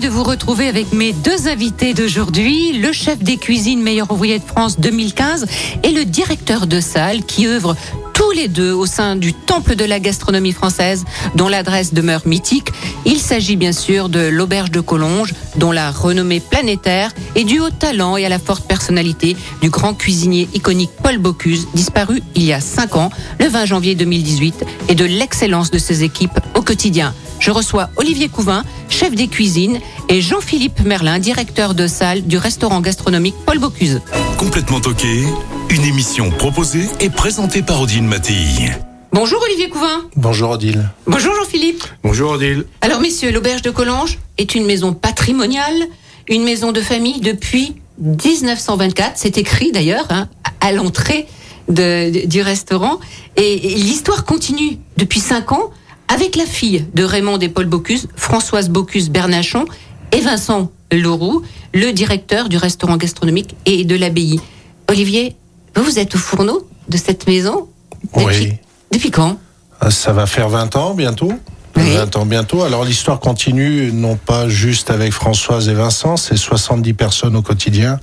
De vous retrouver avec mes deux invités d'aujourd'hui, le chef des cuisines meilleur ouvrier de France 2015 et le directeur de salle qui œuvre tous les deux au sein du temple de la gastronomie française dont l'adresse demeure mythique. Il s'agit bien sûr de l'auberge de Collonges dont la renommée planétaire est due au talent et à la forte personnalité du grand cuisinier iconique Paul Bocuse disparu il y a 5 ans, le 20 janvier 2018 et de l'excellence de ses équipes au quotidien. Je reçois Olivier Couvin, chef des cuisines, et Jean-Philippe Merlin, directeur de salle du restaurant gastronomique Paul Bocuse. Complètement toqué, une émission proposée et présentée par Odile Mattei. Bonjour Olivier Couvin. Bonjour Odile. Bonjour Jean-Philippe. Bonjour Odile. Alors messieurs, l'auberge de Collonges est une maison patrimoniale, une maison de famille depuis 1924. C'est écrit d'ailleurs hein, à l'entrée du restaurant. Et, et l'histoire continue depuis cinq ans avec la fille de Raymond et Paul Bocuse, Françoise Bocuse Bernachon et Vincent Leroux, le directeur du restaurant gastronomique et de l'abbaye. Olivier, vous, êtes au fourneau de cette maison depuis, Oui. depuis quand? Euh, Ça va faire 20 ans bientôt. Oui. 20 ans bientôt. Alors l'histoire continue, non pas juste avec Françoise et Vincent, c'est 70 personnes au quotidien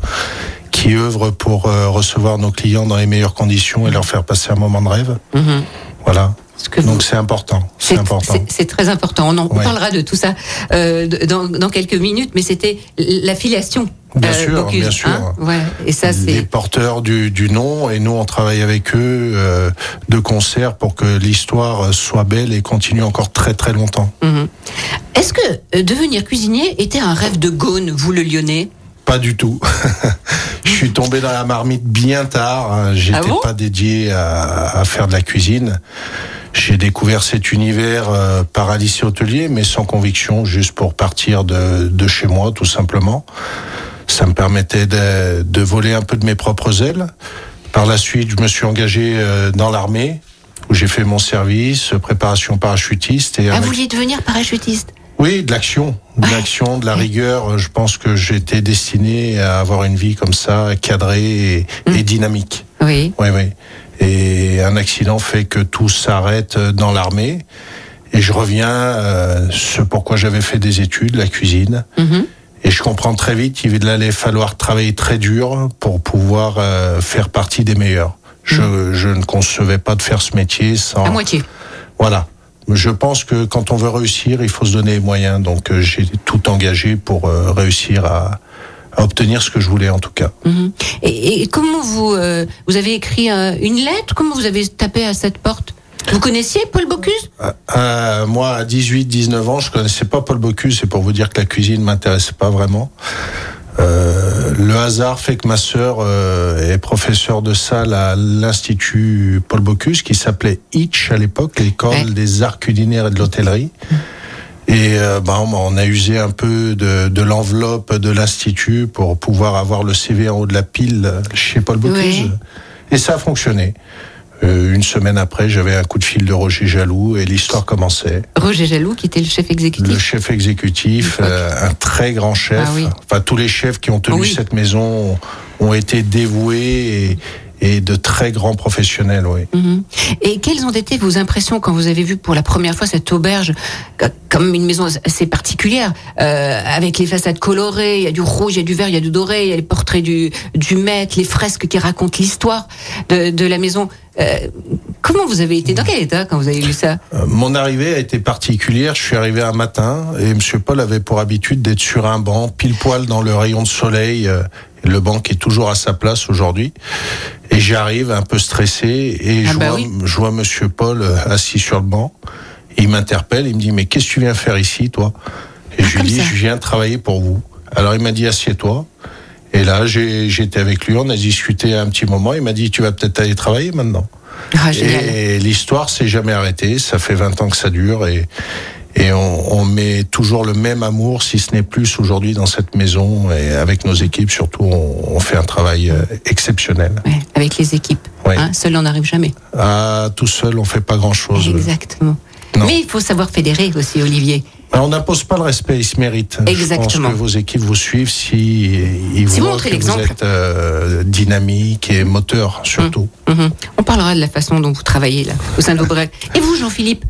qui œuvrent pour euh, recevoir nos clients dans les meilleures conditions et leur faire passer un moment de rêve. Mhm. Voilà. Ce que vous- Donc c'est important. C'est important. c'est- très important. On, en, Ouais. parlera de tout ça euh, dans, dans quelques minutes, mais c'était la filiation. Bien sûr, bien sûr. ouais. Et ça, les porteurs du, du nom et nous on travaille avec eux euh, de concert pour que l'histoire soit belle et continue encore très très longtemps. Mhm. Est-ce que euh, devenir cuisinier était un rêve de Gaune, vous le Lyonnais? Pas du tout. Je suis tombé dans la marmite bien tard. J'étais Ah bon pas dédié à, à faire de la cuisine. J'ai découvert cet univers euh, par un lycée hôtelier, mais sans conviction, juste pour partir de, de chez moi, tout simplement. Ça me permettait de, de voler un peu de mes propres ailes. Par la suite, je me suis engagé euh, dans l'armée, où j'ai fait mon service, préparation parachutiste. Et Ah, avec- vous vouliez devenir parachutiste? Oui, de l'action, de l'action, de la rigueur. Je pense que j'étais destiné à avoir une vie comme ça, cadrée et, et dynamique. Oui. Oui, oui. Et un accident fait que tout s'arrête dans l'armée. Et je reviens, euh, ce pourquoi j'avais fait des études, la cuisine. Mhm. Et je comprends très vite qu'il allait falloir travailler très dur pour pouvoir euh, faire partie des meilleurs. Je, je ne concevais pas de faire ce métier sans. À moitié. Voilà. Je pense que quand on veut réussir, il faut se donner les moyens. Donc euh, j'ai tout engagé pour euh, réussir à, à obtenir ce que je voulais en tout cas. Mhm. Et, et comment vous euh, vous avez écrit une lettre? Comment vous avez tapé à cette porte? Vous connaissiez Paul Bocuse? Moi, à 18, 19 ans, je connaissais pas Paul Bocuse. C'est pour vous dire que la cuisine m'intéressait pas vraiment. Euh, le hasard fait que ma sœur euh, est professeure de salle à l'institut Paul Bocuse, qui s'appelait Itch à l'époque, l'école Ouais. des arts culinaires et de l'hôtellerie. Et euh, bah, on a usé un peu de, de l'enveloppe de l'institut pour pouvoir avoir le CV en haut de la pile chez Paul Bocuse. Ouais. Et ça a fonctionné. Euh, une semaine après, j'avais un coup de fil de Roger Jaloux et l'histoire commençait. Roger Jaloux, qui était le chef Le exécutif. chef exécutif, euh, un très grand chef. Ah oui. Enfin, tous les chefs qui ont tenu Oui. cette maison ont, ont été dévoués et, et de très grands professionnels. Oui. Mhm. Et quelles ont été vos impressions quand vous avez vu pour la première fois cette auberge euh, comme une maison assez particulière, euh, avec les façades colorées, il y a du rouge, il y a du vert, il y a du doré, il y a les portraits du, du maître, les fresques qui racontent l'histoire de, de la maison. Euh, comment vous avez été Dans quel état quand vous avez vu ça Euh, Mon arrivée a été particulière. Je suis arrivé un matin et Monsieur Paul avait pour habitude d'être sur un banc, pile poil dans le rayon de soleil. euh, Le banc est toujours à sa place aujourd'hui. Et j'arrive un peu stressé et Ah je, bah vois, oui. je vois Monsieur Paul assis sur le banc. Il m'interpelle, il me dit mais qu'est-ce que tu viens faire ici, toi? Et je lui Ah, dis ça. je viens travailler pour vous. Alors il m'a dit assieds-toi. Et là j'étais avec lui, on a discuté un petit moment. Il m'a dit tu vas peut-être aller travailler maintenant. Ah. Et l'histoire s'est jamais arrêtée. Ça fait 20 ans que ça dure et, Et on, on met toujours le même amour, si ce n'est plus aujourd'hui dans cette maison. Et avec nos équipes, surtout, on, on fait un travail euh, exceptionnel. Ouais, avec les équipes. Ouais. Hein, seul, on n'arrive jamais. Ah, tout seul, on fait pas grand-chose. Exactement. Non. Mais il faut savoir fédérer aussi, Olivier. Alors, on n'impose pas le respect, il se mérite. Je Exactement. pense que vos équipes vous suivent si ils Si vous voient montrez que vous êtes euh, dynamique et moteur, surtout. Mhm. On parlera de la façon dont vous travaillez là, au sein de vos brefs. Et vous, Jean-Philippe,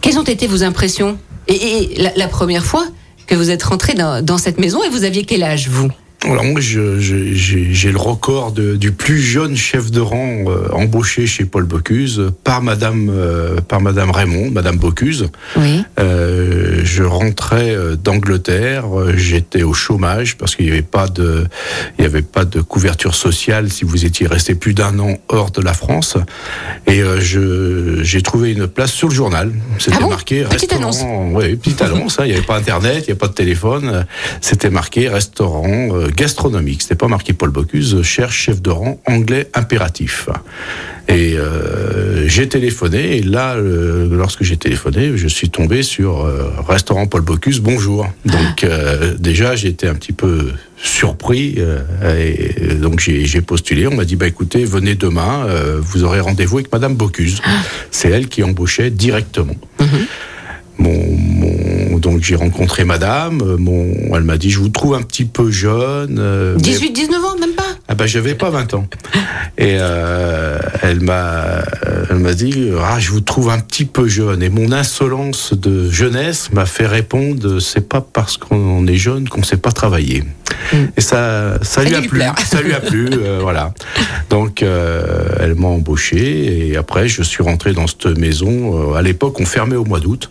quelles ont été vos impressions? Et, et la, la première fois que vous êtes rentré dans, dans cette maison, et vous aviez quel âge, vous? Alors moi, j'ai le record de- du plus jeune chef de rang euh, embauché chez Paul Bocuse par Madame euh, par Madame Raymond, Madame Bocuse. Oui. Euh, je rentrais d'Angleterre, j'étais au chômage parce qu'il n'y avait pas de il y avait pas de couverture sociale si vous étiez resté plus d'un an hors de la France. Et je j'ai trouvé une place sur le journal. C'était Ah bon? marqué Petite restaurant. Oui, petite annonce. hein, Il n'y avait pas internet, il n'y avait pas de téléphone. C'était marqué restaurant gastronomique. C'était pas marqué Paul Bocuse, cherche chef de rang anglais impératif. Et euh, j'ai téléphoné, et là, euh, lorsque j'ai téléphoné, je suis tombé sur euh, restaurant Paul Bocuse, bonjour. Donc euh, déjà, j'étais un petit peu surpris, euh, et donc j'ai postulé. On m'a dit, bah écoutez, venez demain, euh, vous aurez rendez-vous avec Madame Bocuse. C'est elle qui embauchait directement. Mon, mon- donc j'ai rencontré Madame. euh, Mon, elle m'a dit, je vous trouve un petit peu jeune. euh, mais- 18, 19 ans, même pas? Ah bah j'avais pas 20 ans. Et euh, elle m'a elle m'a dit ah je vous trouve un petit peu jeune et mon insolence de jeunesse m'a fait répondre c'est pas parce qu'on est jeune qu'on sait pas travailler. Et ça ça, lui a plu, ça lui a plu euh, voilà. Donc euh, elle m'a embauché et après je suis rentré dans cette maison Euh, à l'époque on fermait au mois d'août.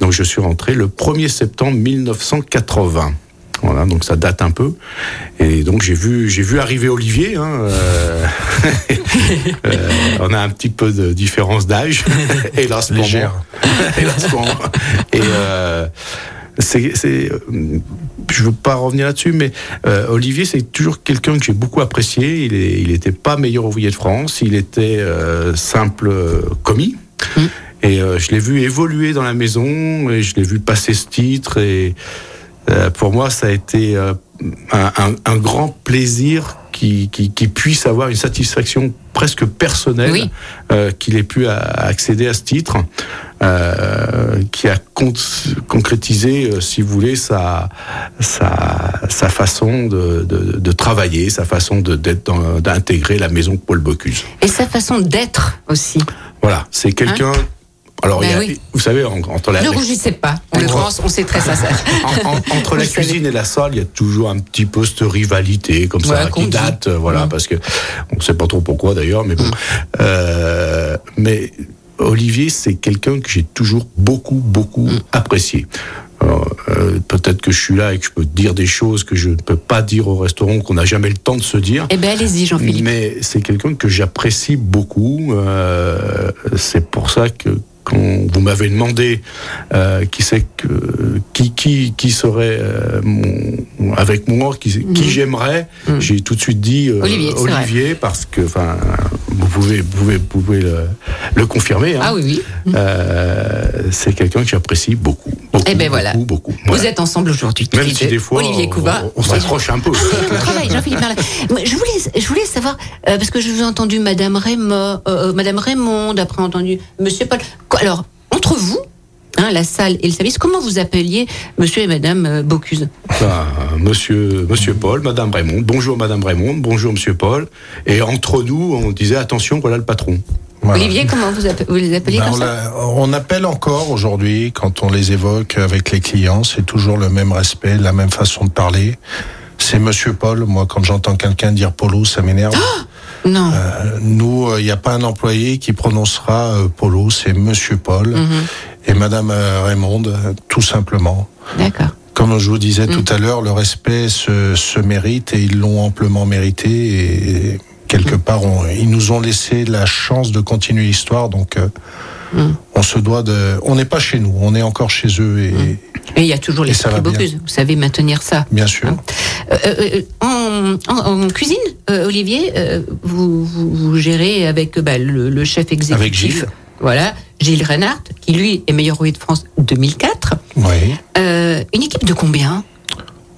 Donc je suis rentré le 1er septembre 1980. Voilà, donc ça date un peu. Et donc j'ai vu, j'ai vu arriver Olivier. Hein, euh, euh, on a un petit peu de différence d'âge, hélas pour Légère. moi. hélas pour moi. Et euh, c'est, je veux pas revenir là-dessus, mais euh, Olivier, c'est toujours quelqu'un que j'ai beaucoup apprécié. Il est, il était pas meilleur ouvrier de France. Il était euh, simple euh, commis. Et euh, je l'ai vu évoluer dans la maison et je l'ai vu passer ce titre et euh, pour moi, ça a été euh, un, un- un grand plaisir qu'il qui, qui puisse avoir une satisfaction presque personnelle Oui. qu'il ait pu accéder à ce titre, qui a con- concrétisé, si vous voulez, sa, sa, sa façon de, de, de travailler, sa façon d'intégrer la maison Paul Bocuse. Et sa façon d'être aussi. Voilà, c'est quelqu'un. Alors, Ben il y a- oui. vous savez, en- entre la, Ne rougissez pas. En Entre- l'occurrence, on sait très sincère. en- en- entre la cuisine et la salle, il y a toujours un petit peu cette rivalité comme ça qui date, euh, voilà, Mm. parce que on ne sait pas trop pourquoi d'ailleurs, mais bon. Euh, mais Olivier, c'est quelqu'un que j'ai toujours beaucoup, beaucoup apprécié. Alors, euh, peut-être que je suis là et que je peux dire des choses que je ne peux pas dire au restaurant, qu'on n'a jamais le temps de se dire. Eh bien, allez-y, Jean-Philippe. Mais c'est quelqu'un que j'apprécie beaucoup. euh, c'est pour ça que quand vous m'avez demandé euh, qui c'est que qui qui qui serait euh, mon, avec moi, qui, qui j'aimerais, j'ai tout de suite dit euh, Mhm. Olivier. Olivier parce que enfin vous pouvez vous pouvez, vous pouvez le, le confirmer. hein. Ah oui, oui. Euh, c'est quelqu'un que j'apprécie beaucoup. beaucoup Eh ben beaucoup, voilà. beaucoup. Vous Voilà. êtes ensemble aujourd'hui. Même si des fois Olivier on- Couva. on, on s'accroche un peu. Bon travail, Jean-Philippe Je voulais, je voulais savoir, euh, parce que je vous ai entendu Madame Raymond, euh, euh, Madame Raymond, après entendu Monsieur Paul. Alors, entre vous, hein, la salle et le service, comment vous appeliez Monsieur et Madame euh, Bocuse? Ben, monsieur, monsieur Paul, Madame Raymond, bonjour Madame Raymond, bonjour Monsieur Paul. Et entre nous, on disait attention, voilà le patron. Voilà. Olivier, comment vous, vous les appeliez Ben, comme on, ça? on appelle encore aujourd'hui, quand on les évoque avec les clients, c'est toujours le même respect, la même façon de parler. C'est Monsieur Paul. Moi, quand j'entends quelqu'un dire Polo, ça m'énerve. Non. Euh, nous, il n'y a pas un employé qui prononcera euh, Polo, c'est Monsieur Paul Mhm. Et Madame euh, Raymonde, euh, tout simplement. D'accord. Comme je vous disais Mm. tout à l'heure, le respect se, se mérite et ils l'ont amplement mérité. Et quelque part, on- ils nous ont laissé la chance de continuer l'histoire. Donc, euh, Mm. on se doit de. On n'est pas chez nous, on est encore chez eux. Et Et il y a toujours bien. Bocuse. Vous savez maintenir ça. bien sûr. Hein Euh, euh, en, en- en cuisine, Olivier, vous, vous, vous gérez avec bah, le, le chef exécutif. Avec Gilles. Voilà, Gilles Reinhardt, qui lui est meilleur ouvrier de France 2004. Oui. Euh, une équipe de combien?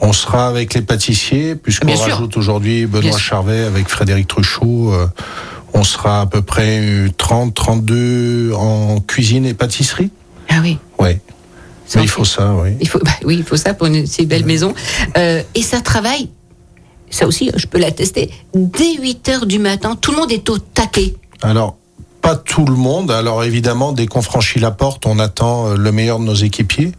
On sera avec les pâtissiers, puisqu'on Bien rajoute aujourd'hui Benoît. Charvet avec Frédéric Truchot. euh, on sera à peu près euh, 30, 32 en cuisine et pâtisserie. Ah oui. Oui. Mais il faut fait- ça, oui. Il faut, bah oui, il faut ça pour une si belle maison. Euh, et ça travaille, ça aussi, je peux l'attester, dès 8 heures du matin. Tout le monde est au taquet. Alors, pas tout le monde. Alors évidemment, dès qu'on franchit la porte, on attend euh, le meilleur de nos équipiers.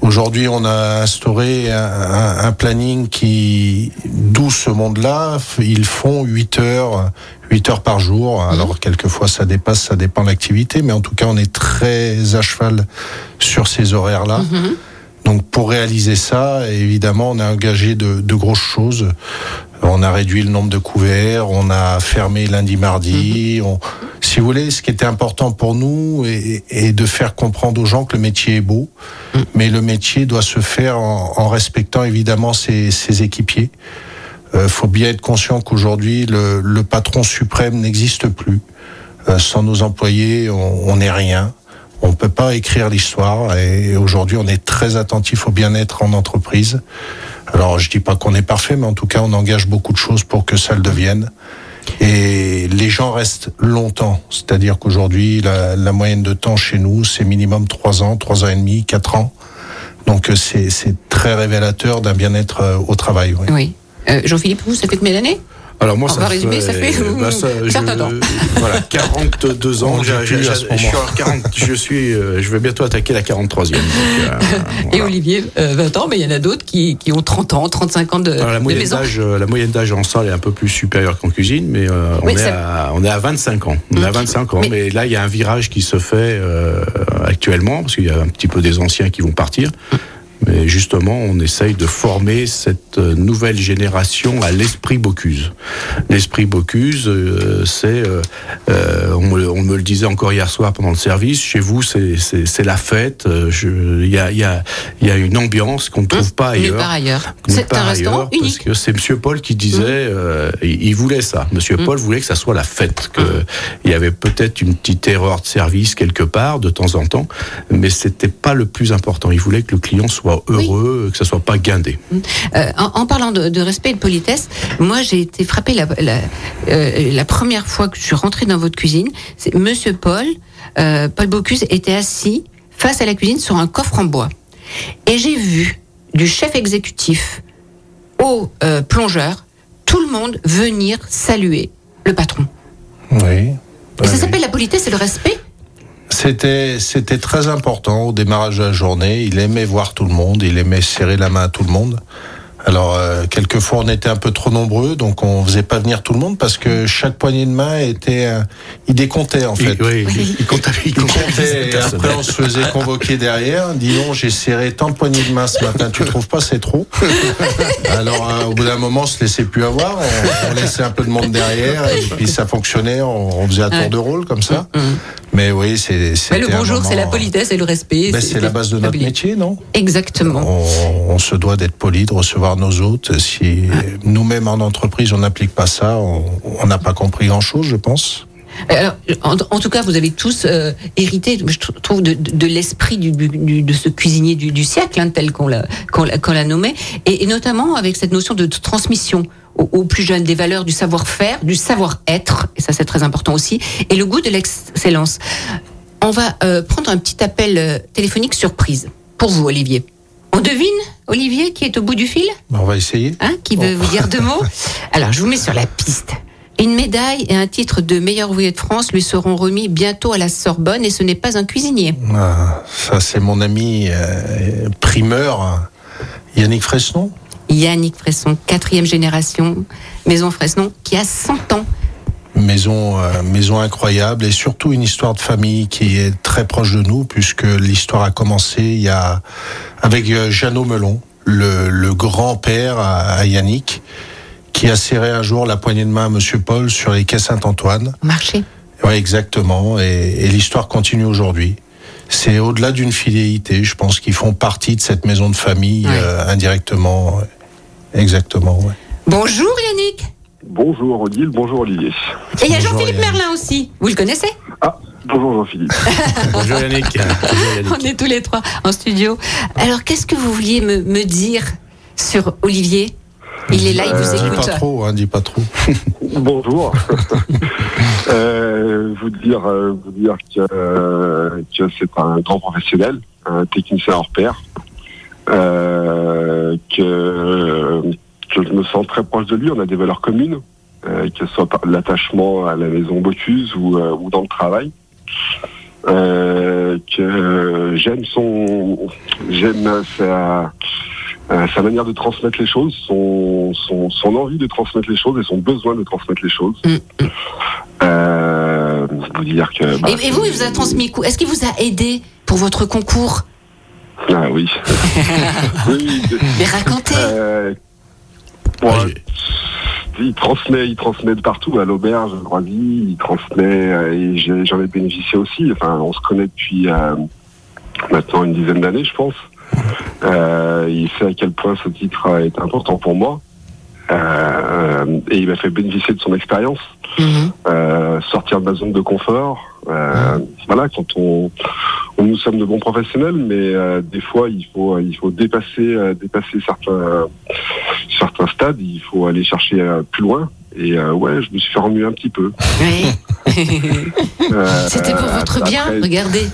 Aujourd'hui, on a instauré un, planning qui, d'où ce monde-là, ils font 8 heures, 8 heures par jour. Alors, quelquefois, ça dépasse, ça dépend de l'activité, mais en tout cas, on est très à cheval sur ces horaires-là. Donc, pour réaliser ça, évidemment, on a engagé de, de grosses choses. On a réduit le nombre de couverts, on a fermé lundi, mardi. On, si vous voulez, ce qui était important pour nous est, est de faire comprendre aux gens que le métier est beau, mais le métier doit se faire en, en respectant évidemment ses, ses équipiers. Il faut bien être conscient qu'aujourd'hui, le, le patron suprême n'existe plus. Euh, sans nos employés, on on n'est rien. On ne peut pas écrire l'histoire et aujourd'hui, on est très attentif au bien-être en entreprise. Alors, je dis pas qu'on est parfait, mais en tout cas, on engage beaucoup de choses pour que ça le devienne. Et les gens restent longtemps. C'est-à-dire qu'aujourd'hui, la, la moyenne de temps chez nous, c'est minimum trois ans, trois ans et demi, quatre ans. Donc, euh, c'est c'est très révélateur d'un bien-être euh, au travail. oui. Oui. Euh, Jean-Philippe, vous, ça fait combien d'années? Alors moi, On ça va résumer, ça fait, bah, ça, je- certain temps. Voilà, 42 ans. J'ai- dit plus j'ai- à ce je, suis moment. en 40 je suis, euh, je vais bientôt attaquer la 43e. donc, euh, Et. Olivier, euh, 20 ans, mais il y en a d'autres qui, qui ont 30 ans, 35 ans de, Alors, la de moyenne maison. d'âge, euh, la moyenne d'âge en salle est un peu plus supérieure qu'en cuisine, mais euh, on, Oui, est ça- à, on est à 25 ans. On est à 25 ans, Mais- mais, là il y a un virage qui se fait euh, actuellement parce qu'il y a un petit peu des anciens qui vont partir. Mais justement, on essaye de former cette euh, nouvelle génération à l'esprit Bocuse. L'esprit Bocuse, euh, c'est, euh, on, me, on me le disait encore hier soir pendant le service, chez vous, c'est, la fête. Il y, a, il y, a, il y a une ambiance qu'on ne trouve pas ailleurs. part ailleurs. Nulle C'est un restaurant ailleurs, Parce unique. que c'est Monsieur Paul qui disait, euh, il, il voulait ça. Monsieur Paul voulait que ça soit la fête. Que il y avait peut-être une petite erreur de service quelque part de temps en temps, mais c'était pas le plus important. Il voulait que le client soit heureux, que ça soit pas guindé. Euh, en, en parlant de, de respect et de politesse, moi j'ai été frappée la, la, euh, la première fois que je suis rentrée dans votre cuisine. C'est Monsieur Paul, euh, Paul Bocuse était assis face à la cuisine sur un coffre en bois, et j'ai vu du chef exécutif au euh, plongeur, tout le monde venir saluer le patron. Oui. Et ça Oui. s'appelle la politesse et le respect. C'était c'était très important au démarrage de la journée. Il aimait voir tout le monde, il aimait serrer la main à tout le monde. Alors euh, quelquefois on était un peu trop nombreux, donc on faisait pas venir tout le monde parce que chaque poignée de main était, euh, il décomptait en fait. Il, oui, il- il comptait- il Il comptait comptait, les et après on se faisait convoquer derrière. Dis donc, j'ai serré tant de poignées de main ce matin, tu trouves pas c'est trop Alors euh, au bout d'un moment, on se laissait plus avoir, on, on laissait un peu de monde derrière et puis ça fonctionnait, on, on faisait un tour Ouais. de rôle comme ça. Mhm. Mais oui, c'est Mais le bonjour, c'est la politesse et le respect. Ben, c'est la base de notre métier, non? Exactement. on, on se doit d'être poli, de recevoir nos hôtes. Si nous-mêmes en entreprise on n'applique pas ça, on n'a pas compris grand-chose, je pense. Alors, en, tout cas, vous avez tous euh, hérité, je tr- trouve, de, l'esprit de ce cuisinier du, du siècle, hein, tel qu'on l'a, qu'on l'a, nommé, et, notamment avec cette notion de transmission aux, plus jeunes des valeurs du savoir-faire, du savoir-être, et ça c'est très important aussi, et le goût de l'excellence. On va euh, prendre un petit appel euh, téléphonique surprise pour vous, Olivier. On devine, Olivier, qui est au bout du fil On va essayer. Hein, qui veut vous dire deux mots Alors, je vous mets sur la piste. Une médaille et un titre de meilleur ouvrier de France lui seront remis bientôt à la Sorbonne et ce n'est pas un cuisinier. Ah, ça, c'est mon ami euh, primeur, Yannick Fresnon. Yannick Fresson, quatrième génération, Maison Fresnon, qui a 100 ans. Maison, euh, maison incroyable et surtout une histoire de famille qui est très proche de nous puisque l'histoire a commencé il y a avec euh, Jeannot Melon, le, le grand-père à, à Yannick, qui a serré un jour la poignée de main à Monsieur Paul sur les quais Saint-Antoine. marché. Oui, exactement. Et, et l'histoire continue aujourd'hui. C'est au-delà d'une fidélité. Je pense qu'ils font partie de cette maison de famille Ouais. euh, indirectement. Exactement. ouais. Bonjour Yannick Bonjour Odile, bonjour Olivier. Et il y a Bonjour, Jean-Philippe. Merlin aussi. Vous le connaissez? Bonjour Jean-Philippe. Bonjour Yannick. On est tous les trois en studio. Alors, qu'est-ce que vous vouliez me, me dire sur Olivier? Il est là, il vous Dis écoute. pas trop, hein, dis pas trop. Bonjour. Euh, vous dire, euh, vous dire que, euh, que c'est un grand professionnel, un technicien hors pair, euh, que je me sens très proche de lui. On a des valeurs communes, euh, que ce soit l'attachement à la maison Bocuse ou, euh, ou dans le travail. Euh, que j'aime son, j'aime sa, sa manière de transmettre les choses, son, son, son envie de transmettre les choses et son besoin de transmettre les choses. Mm, Euh, vous dire que. bah, Et, et vous, il vous a transmis quoi Est-ce qu'il vous a aidé pour votre concours? Ah oui. oui, oui. Mais racontez. Euh, Ouais, il transmet, il transmet de partout à l'auberge, à Groisy, il transmet euh, et j'en ai bénéficié aussi. Enfin, on se connaît depuis euh, maintenant une dizaine d'années, je pense. Euh, il sait à quel point ce titre est important pour moi. Euh, et il m'a fait bénéficier de son expérience, Mhm. euh, sortir de ma zone de confort. Euh, Voilà, quand on, on- nous sommes de bons professionnels, mais euh, des fois il faut il faut dépasser euh, dépasser certains certains stades. Il faut aller chercher plus loin. Et euh, ouais, je me suis fait remuer un petit peu. Oui. Euh, C'était pour votre bien, regardez.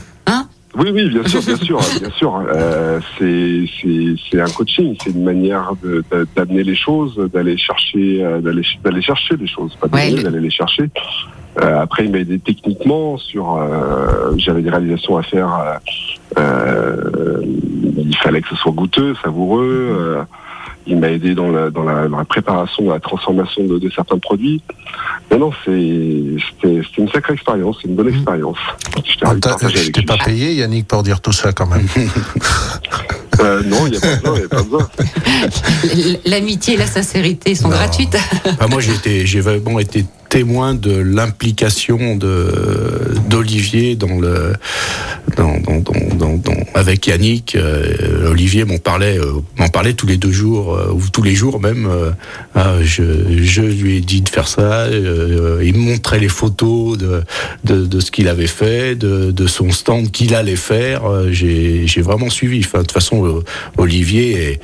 Oui, oui, bien sûr, bien sûr, bien sûr. Euh, c'est c'est c'est un coaching, c'est une manière d'amener les choses, d'aller chercher, euh, d'aller d'aller chercher les choses, pas Ouais, le- d'aller les chercher. Euh, après, il m'a aidé techniquement sur. euh, J'avais des réalisations à faire. euh, euh, il fallait que ce soit goûteux, savoureux. Il m'a aidé dans la, dans, la, dans la préparation, dans la transformation de, de certains produits. Non, non, c'est- c'était une sacrée expérience, c'est une bonne expérience. Ah, de t'as- partager Je t'ai lui. pas payé, Yannick, pour dire tout ça quand même. Euh, non, il n'y a pas besoin, il n'y a pas besoin. L'amitié et la sincérité sont Non. gratuites. Enfin, moi, j'ai vraiment été témoin de l'implication de d'Olivier dans le dans, dans, dans, avec Yannick. euh, Olivier m'en parlait euh, m'en parlait tous les deux jours euh, ou tous les jours même. ah, je, je lui ai dit de faire ça. il me montrait les photos de de, ce qu'il avait fait, de, de son stand qu'il allait faire. J'ai vraiment suivi. De toute façon, Olivier est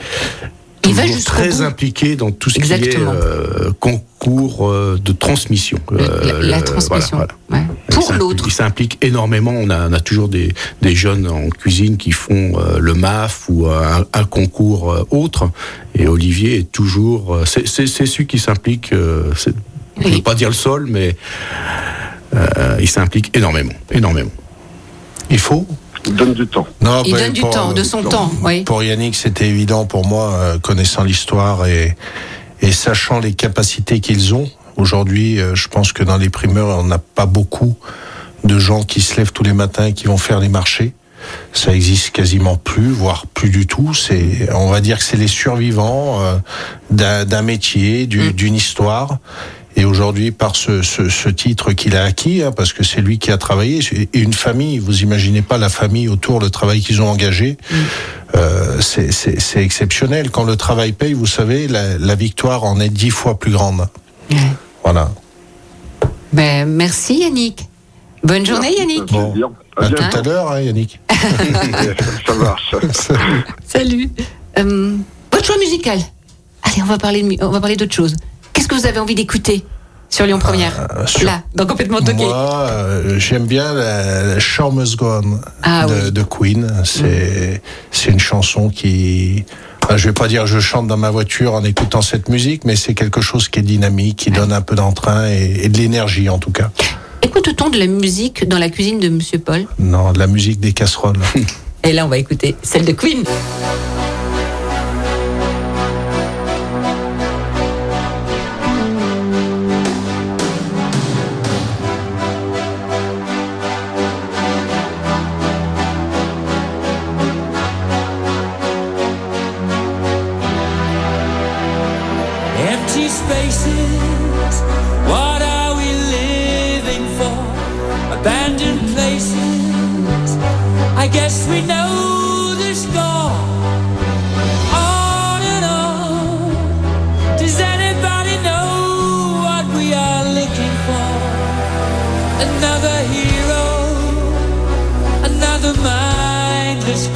Il va très bout. impliqué dans tout ce Exactement. qui est euh, concours euh, de transmission. La, Euh, la transmission. voilà, voilà. Ouais. Il Pour l'autre. Il s'implique énormément. On a, on a toujours des, des jeunes en cuisine qui font euh, le MAF ou un, un concours autre. Et Olivier est toujours. c'est celui qui s'implique. c'est- je ne veux Oui. pas dire le sol, mais il s'implique énormément. Énormément. Il faut Il donne du temps. Non, Il bah, donne du pour- temps, de son pour- temps. Oui. Pour Yannick, c'était évident pour moi, euh, connaissant l'histoire et, et sachant les capacités qu'ils ont. Aujourd'hui, euh, je pense que dans les primeurs, on n'a pas beaucoup de gens qui se lèvent tous les matins et qui vont faire les marchés. Ça existe quasiment plus, voire plus du tout. C'est, on va dire que c'est les survivants euh, d'un d'un métier, du- Mm. d'une histoire. Et aujourd'hui, par ce, ce, ce titre qu'il a acquis, hein, parce que c'est lui qui a travaillé, et une famille, vous imaginez pas la famille autour, le travail qu'ils ont engagé, euh, c'est- exceptionnel. Quand le travail paye, vous savez, la, la victoire en est dix fois plus grande. Ouais. Voilà. Ben, merci Yannick. Bonne journée Yannick. Dire. À bientôt. tout à l'heure, hein, Yannick. Ça marche. Salut. Euh, votre choix musical. Allez, on va parler, de on va parler d'autre chose. Qu'est-ce que vous avez envie d'écouter sur Lyon Première Euh, sur- Là, dans complètement toqué. Moi, euh, j'aime bien la, la Show Must Go On Ah de, oui. De Queen. C'est une chanson qui. enfin, je vais pas dire je chante dans ma voiture en écoutant cette musique, mais c'est quelque chose qui est dynamique, qui donne un peu d'entrain et, et de l'énergie en tout cas. Écoute-t-on de la musique dans la cuisine de Monsieur Paul? Non, de la musique des casseroles. Et là, on va écouter celle de Queen.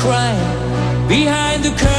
Crying behind the curtain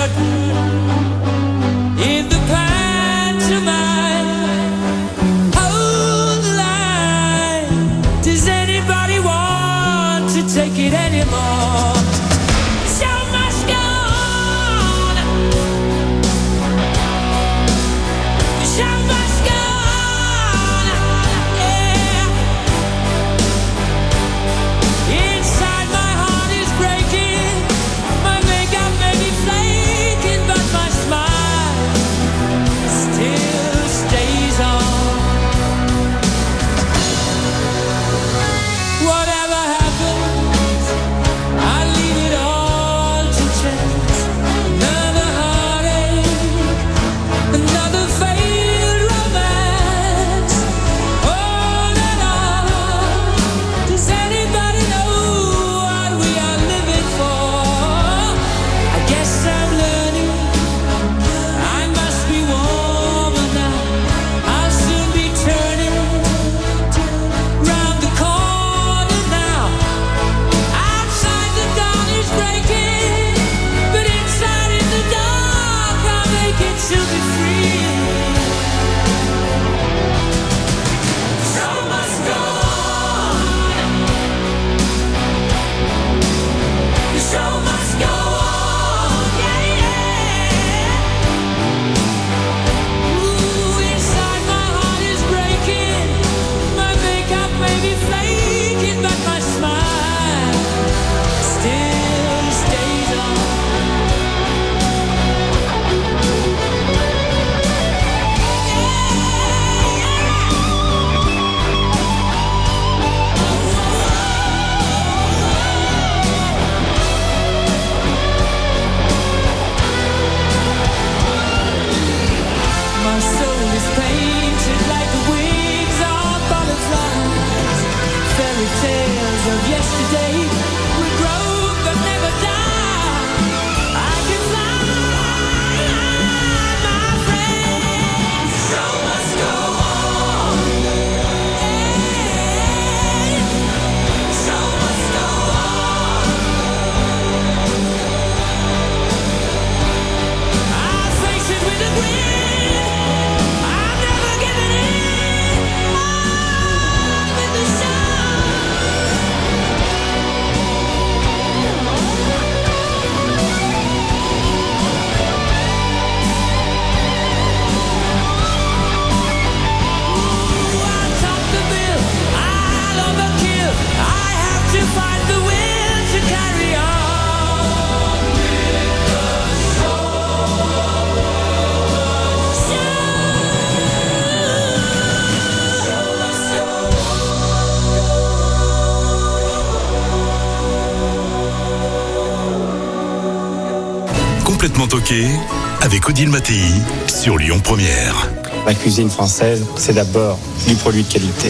Avec Odile Mattei sur Lyon Première. La cuisine française, c'est d'abord du produit de qualité.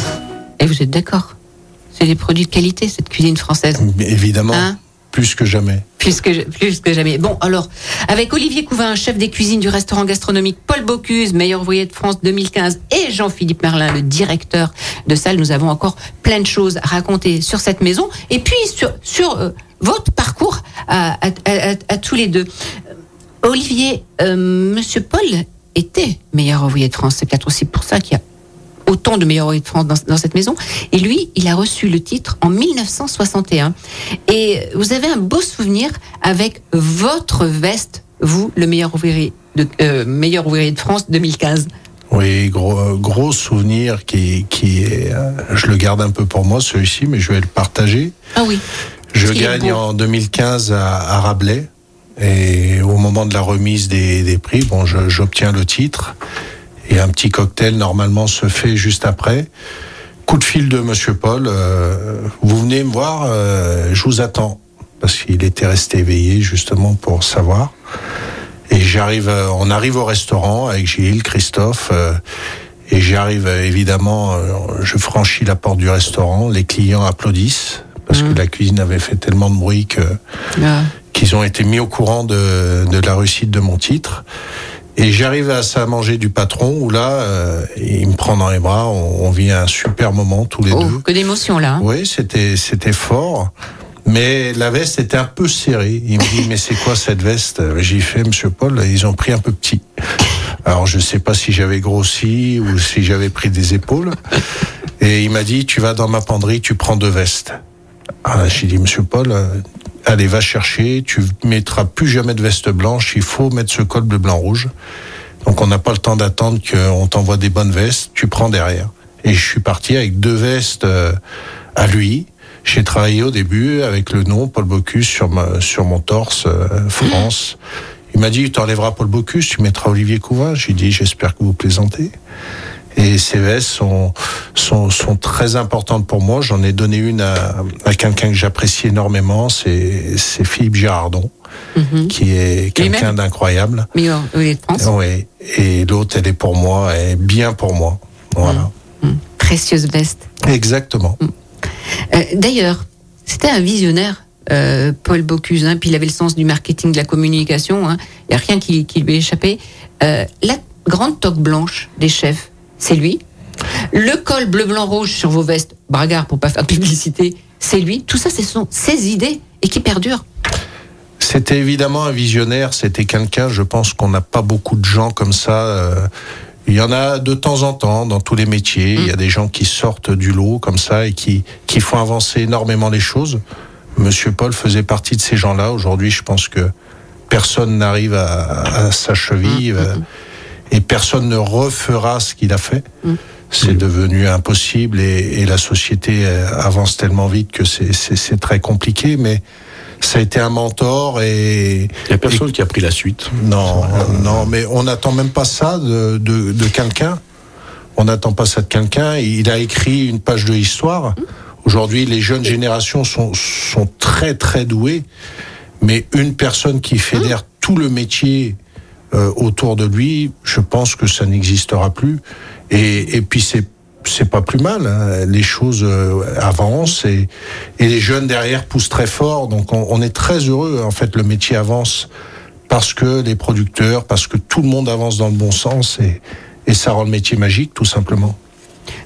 Et vous êtes d'accord? C'est des produits de qualité, cette cuisine française. Évidemment, Hein? plus que jamais. Plus que, plus que jamais. Bon, alors, avec Olivier Couvin, chef des cuisines du restaurant gastronomique Paul Bocuse, meilleur ouvrier de France 2015, et Jean-Philippe Merlin, le directeur de salle, nous avons encore plein de choses à raconter sur cette maison, et puis sur, sur euh, votre parcours à, à- à- à tous les deux. Olivier, euh, Monsieur Paul était meilleur ouvrier de France. C'est peut-être aussi pour ça qu'il y a autant de meilleurs ouvriers de France dans, dans cette maison. Et lui, il a reçu le titre en 1961. Et vous avez un beau souvenir avec votre veste, vous, le meilleur ouvrier de, euh, meilleur ouvrier de France 2015. Oui, gros, euh, gros souvenir qui, qui est, euh, je le garde un peu pour moi celui-ci, mais je vais le partager. Ah oui. Je gagne en 2015 à, à Rabelais et au moment de la remise des, des prix, bon, j'obtiens le titre et un petit cocktail normalement se fait juste après. Coup de fil de Monsieur Paul, euh, vous venez me voir, euh, je vous attends parce qu'il était resté éveillé justement pour savoir. Et j'arrive, euh, on arrive au restaurant avec Gilles, Christophe. euh, et j'arrive évidemment, je franchis la porte du restaurant, les clients applaudissent parce que la cuisine avait fait tellement de bruit que Ah. Qu'ils ont été mis au courant de, de la réussite de mon titre. Et j'arrive à ça manger du patron où là, euh, il me prend dans les bras, on, on vit un super moment tous les Oh, deux. que d'émotion là. hein. Oui, c'était c'était fort. Mais la veste était un peu serrée. Il me dit, mais c'est quoi cette veste? J'ai fait, monsieur Paul, ils ont pris un peu petit. Alors je sais pas si j'avais grossi ou si j'avais pris des épaules. Et il m'a dit, tu vas dans ma penderie, tu prends deux vestes. Ah, j'ai dit, monsieur Paul, allez, va chercher, tu mettras plus jamais de veste blanche, il faut mettre ce col bleu, blanc, rouge. Donc on n'a pas le temps d'attendre qu'on t'envoie des bonnes vestes, tu prends derrière. Et je suis parti avec deux vestes euh, à lui. J'ai travaillé au début avec le nom Paul Bocuse sur, ma, sur mon torse, euh, France. Il m'a dit, tu enlèveras Paul Bocuse, tu mettras Olivier Couvin. J'ai dit, j'espère que vous plaisantez. Et ces vestes sont, sont, sont très importantes pour moi. J'en ai donné une à, à quelqu'un que j'apprécie énormément, c'est Philippe Girardon, Mhm. qui est quelqu'un d'incroyable. France. Oui. Et l'autre, elle est pour moi, elle est bien pour moi. Voilà. Précieuse veste. Exactement. Euh, D'ailleurs, c'était un visionnaire, euh, Paul Bocuse, hein, puis il avait le sens du marketing, de la communication, hein. il n'y a rien qui, qui lui échappait. Euh, la grande toque blanche des chefs, c'est lui. Le col bleu, blanc, rouge sur vos vestes, bragard pour pas faire publicité, c'est lui. Tout ça, ce sont ses idées et qui perdurent. C'était évidemment un visionnaire, c'était quelqu'un, je pense qu'on n'a pas beaucoup de gens comme ça. euh, il y en a de temps en temps dans tous les métiers, il y a des gens qui sortent du lot comme ça et qui, qui font avancer énormément les choses. Monsieur Paul faisait partie de ces gens-là. Aujourd'hui, je pense que personne n'arrive à, à sa cheville euh, et personne ne refera ce qu'il a fait. C'est devenu impossible et, et la société euh, avance tellement vite que c'est- très compliqué, mais ça a été un mentor et Il n'y a personne qui a pris la suite. non, non, mais on n'attend même pas ça de, de, de quelqu'un. On n'attend pas ça de quelqu'un. Il a écrit une page de histoire. Aujourd'hui, les jeunes générations sont, sont très très douées, mais une personne qui fédère tout le métier euh, autour de lui, je pense que ça n'existera plus. Et, et puis c'est c'est pas plus mal. hein. Les choses euh, avancent et, et les jeunes derrière poussent très fort. Donc on, est très heureux. En fait, le métier avance parce que les producteurs, parce que tout le monde avance dans le bon sens et, et ça rend le métier magique, tout simplement.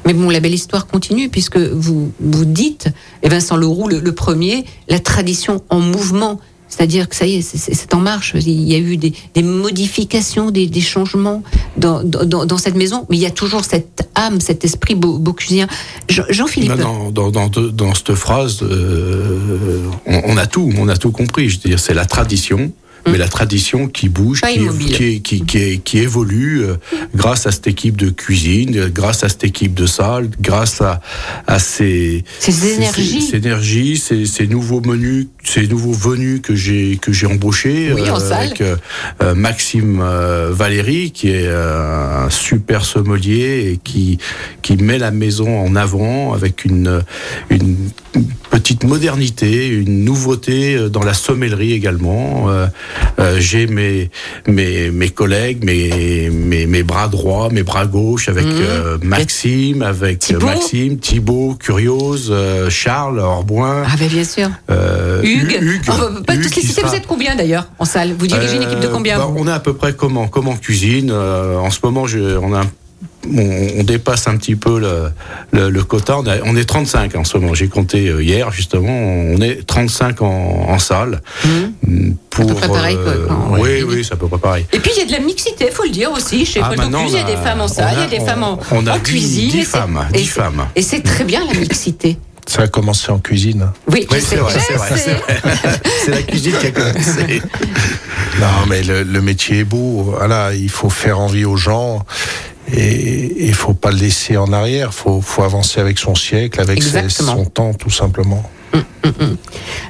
Mais bon, la belle histoire continue puisque vous vous dites, et Vincent Leroux, le, le premier, la tradition en mouvement. C'est-à-dire que ça y est, c'est- en marche. Il y a eu des, modifications, des, changements dans, cette maison, mais il y a toujours cette âme, cet esprit beau- bocusien. Jean- Jean-Philippe, dans, dans- dans cette phrase, euh, on, on a tout, on a tout compris. Je veux dire, c'est la tradition. Mais la tradition qui bouge, qui, qui, qui, qui, qui évolue euh, grâce à cette équipe de cuisine, euh, grâce à cette équipe de salle, grâce à, à ces, Ces énergies. ces, ces énergies, ces, ces nouveaux menus, ces nouveaux venus que j'ai que j'ai embauchés Oui, salle. avec euh, euh, Maxime euh, Valéry, qui est euh, un super sommelier et qui qui met la maison en avant avec une une petite modernité, une nouveauté euh, dans la sommellerie également. Euh, euh, j'ai mes, mes mes collègues, mes, mes mes bras droits, mes bras gauches avec euh, Maxime, avec Mhm. Thibaut. Maxime, Thibaut, Curiose, euh, Charles, Orboin. ah ben bien sûr. euh, Hugues, Hugues, On va pas Hugues tous les citer, vous êtes combien d'ailleurs en salle? Vous dirigez une équipe de euh, combien bah, On est à peu près comment? Comment cuisine? euh, en ce moment, je, on a un- on, on dépasse un petit peu le, le, le quota. On, a- on est 35 en ce moment. J'ai compté euh, hier justement. On est 35 en, en salle. Mhm. Pour, peu près pareil quand- oui, ouais. oui, c'est à peu près pareil. Et puis il y a de la mixité, faut le dire aussi. Chez Ah, Paul maintenant, Bocuse, il y a des femmes en salle, il y a des femmes en, on a en dix- cuisine. dix et c'est- femmes, et dix c'est- femmes. Et c'est très bien la mixité. Ça a commencé en cuisine. Oui, vrai, c'est vrai. C'est la cuisine qui a commencé. Non, mais le, le métier est beau. Voilà, il faut faire envie aux gens et il faut pas le laisser en arrière. Faut, faut avancer avec son siècle, avec ses- son temps, tout simplement. Euh,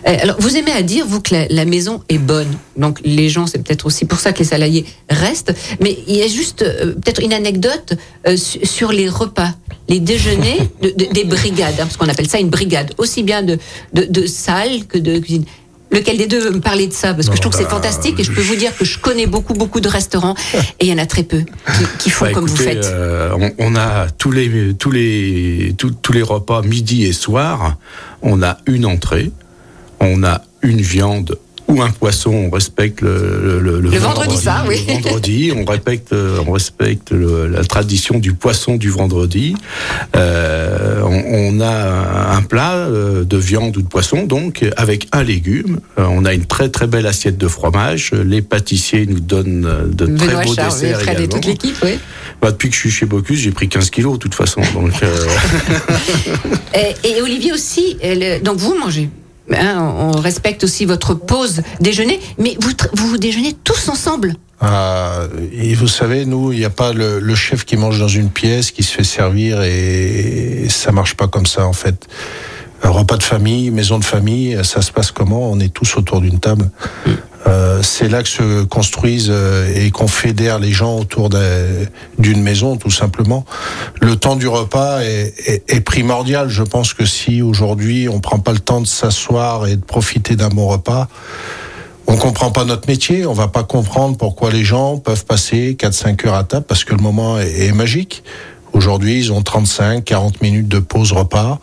Alors, vous aimez à dire, vous, que la, la maison est bonne. Donc, les gens, c'est peut-être aussi pour ça que les salariés restent. Mais il y a juste euh, peut-être une anecdote euh, su- sur les repas, les déjeuners de- de- des brigades, hein, parce qu'on appelle ça une brigade, aussi bien de, de, de salle que de cuisine. Lequel des deux veut me parler de ça Parce que je trouve que c'est fantastique et je peux vous dire que je connais beaucoup, beaucoup de restaurants et il y en a très peu qui, qui font Bah, comme écoutez, vous faites. euh, on, on a tous les tous les tous, tous les repas midi et soir. On a une entrée, on a une viande ou un poisson, on respecte le, le, Le vendredi, ça, oui. le vendredi, on respecte, euh, on respecte la tradition du poisson du vendredi. Euh, on, on a un plat euh, de viande ou de poisson, donc avec un légume. On a une très très belle assiette de fromage. Les pâtissiers nous donnent de très Benoît beaux Charles, desserts Fred et toute l'équipe, oui. Bah, depuis que je suis chez Bocuse, j'ai pris 15 kilos de toute façon. Donc, euh, Et, et Olivier aussi, donc vous mangez. Hein, on respecte aussi votre pause déjeuner, mais vous, vous déjeunez tous ensemble. Ah, et vous savez, nous, il n'y a pas le, le chef qui mange dans une pièce, qui se fait servir, et ça marche pas comme ça en fait. Un repas de famille, maison de famille, ça se passe comment? On est tous autour d'une table. Euh, c'est là que se construisent euh, et qu'on fédère les gens autour d'un- d'une maison, tout simplement. Le temps du repas est, primordial. Je pense que si aujourd'hui on prend pas le temps de s'asseoir et de profiter d'un bon repas, on comprend pas notre métier, on va pas comprendre pourquoi les gens peuvent passer 4-5 heures à table parce que le moment est, est magique. Aujourd'hui, ils ont 35, 40 minutes de pause repas.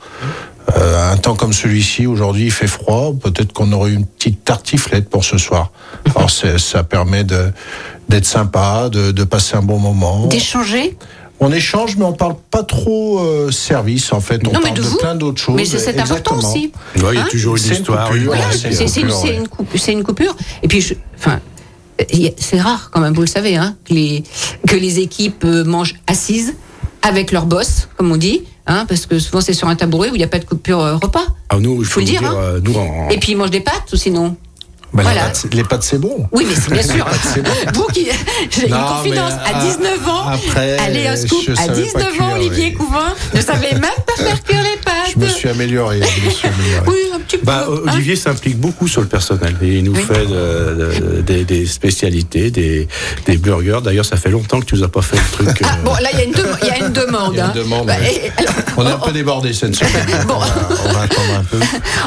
Euh, un temps comme celui-ci, aujourd'hui, il fait froid. Peut-être qu'on aurait une petite tartiflette pour ce soir. Alors, ça permet d'être sympa, de, de passer un bon moment. D'échanger? On échange, mais on parle pas trop euh, service, en fait. On Non, mais parle de de, vous. plein d'autres choses. Mais c'est important aussi. ouais, il y a Hein toujours une histoire. une voilà, c'est une, coupure, c'est ouais. une coupe- c'est une coupure. Et puis, je- enfin, c'est rare quand même, vous le savez, hein, que, les, que les équipes euh, mangent assises avec leur boss, comme on dit, hein, parce que souvent c'est sur un tabouret où il n'y a pas de coupure euh, repas. Ah, nous, il Faut faut le dire, dire, hein. euh, nous, Et puis ils mangent des pâtes ou sinon Bah, les Voilà. pâtes, les pâtes, c'est bon. Oui, mais c'est bien sûr. Vous qui. J'ai une confidence. À ah, 19 ans, après, allez au scoop, à savais 19 pas ans, cuire, Olivier oui. Couvin ne savait même pas faire cuire les pâtes. Je me suis amélioré. Je me suis amélioré. Oui, un petit peu. Bah, hein. Olivier s'implique beaucoup sur le personnel. Il nous Oui. fait de- de- des, des spécialités, des, des burgers. D'ailleurs, ça fait longtemps que tu nous as pas fait le truc. Ah, euh, bon, là, il y a une, dem- il y a une demande. Il y a une hein. demande, Bah, oui. et- alors, On est un peu débordé cette semaine. Bon. On, va, on va attendre un peu.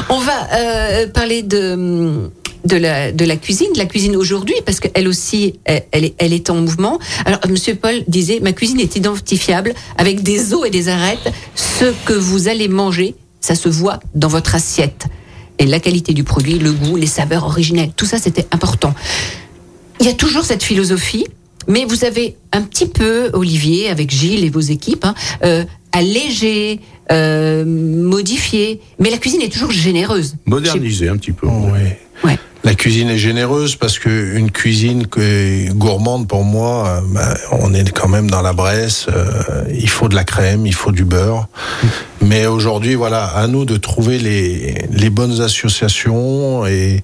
On va euh, parler de de la, de la cuisine, de la cuisine aujourd'hui, parce qu'elle aussi, elle, elle est, elle est en mouvement. Alors, Monsieur Paul disait, ma cuisine est identifiable avec des os et des arêtes. Ce que vous allez manger, ça se voit dans votre assiette. Et la qualité du produit, le goût, les saveurs originelles, tout ça, c'était important. Il y a toujours cette philosophie, mais vous avez un petit peu, Olivier, avec Gilles et vos équipes, hein, euh, allégé, euh, modifié, mais la cuisine est toujours généreuse. Modernisé un petit peu. Oui. Ouais. La cuisine est généreuse parce que une cuisine gourmande pour moi, bah, on est quand même dans la Bresse. euh, il faut de la crème, il faut du beurre. Mais aujourd'hui, voilà, à nous de trouver les, les bonnes associations et,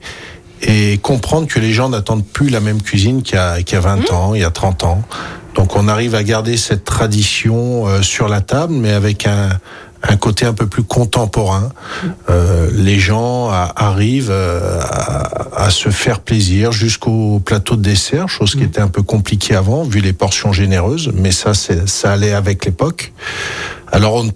et comprendre que les gens n'attendent plus la même cuisine qu'il y a, qu'il y a 20 ans, il y a 30 ans. Donc on arrive à garder cette tradition euh, sur la table, mais avec un, un côté un peu plus contemporain. Euh, les gens a- arrivent euh, à, à se faire plaisir jusqu'au plateau de dessert, chose qui était un peu compliquée avant, vu les portions généreuses, mais ça, ça allait avec l'époque. Alors on,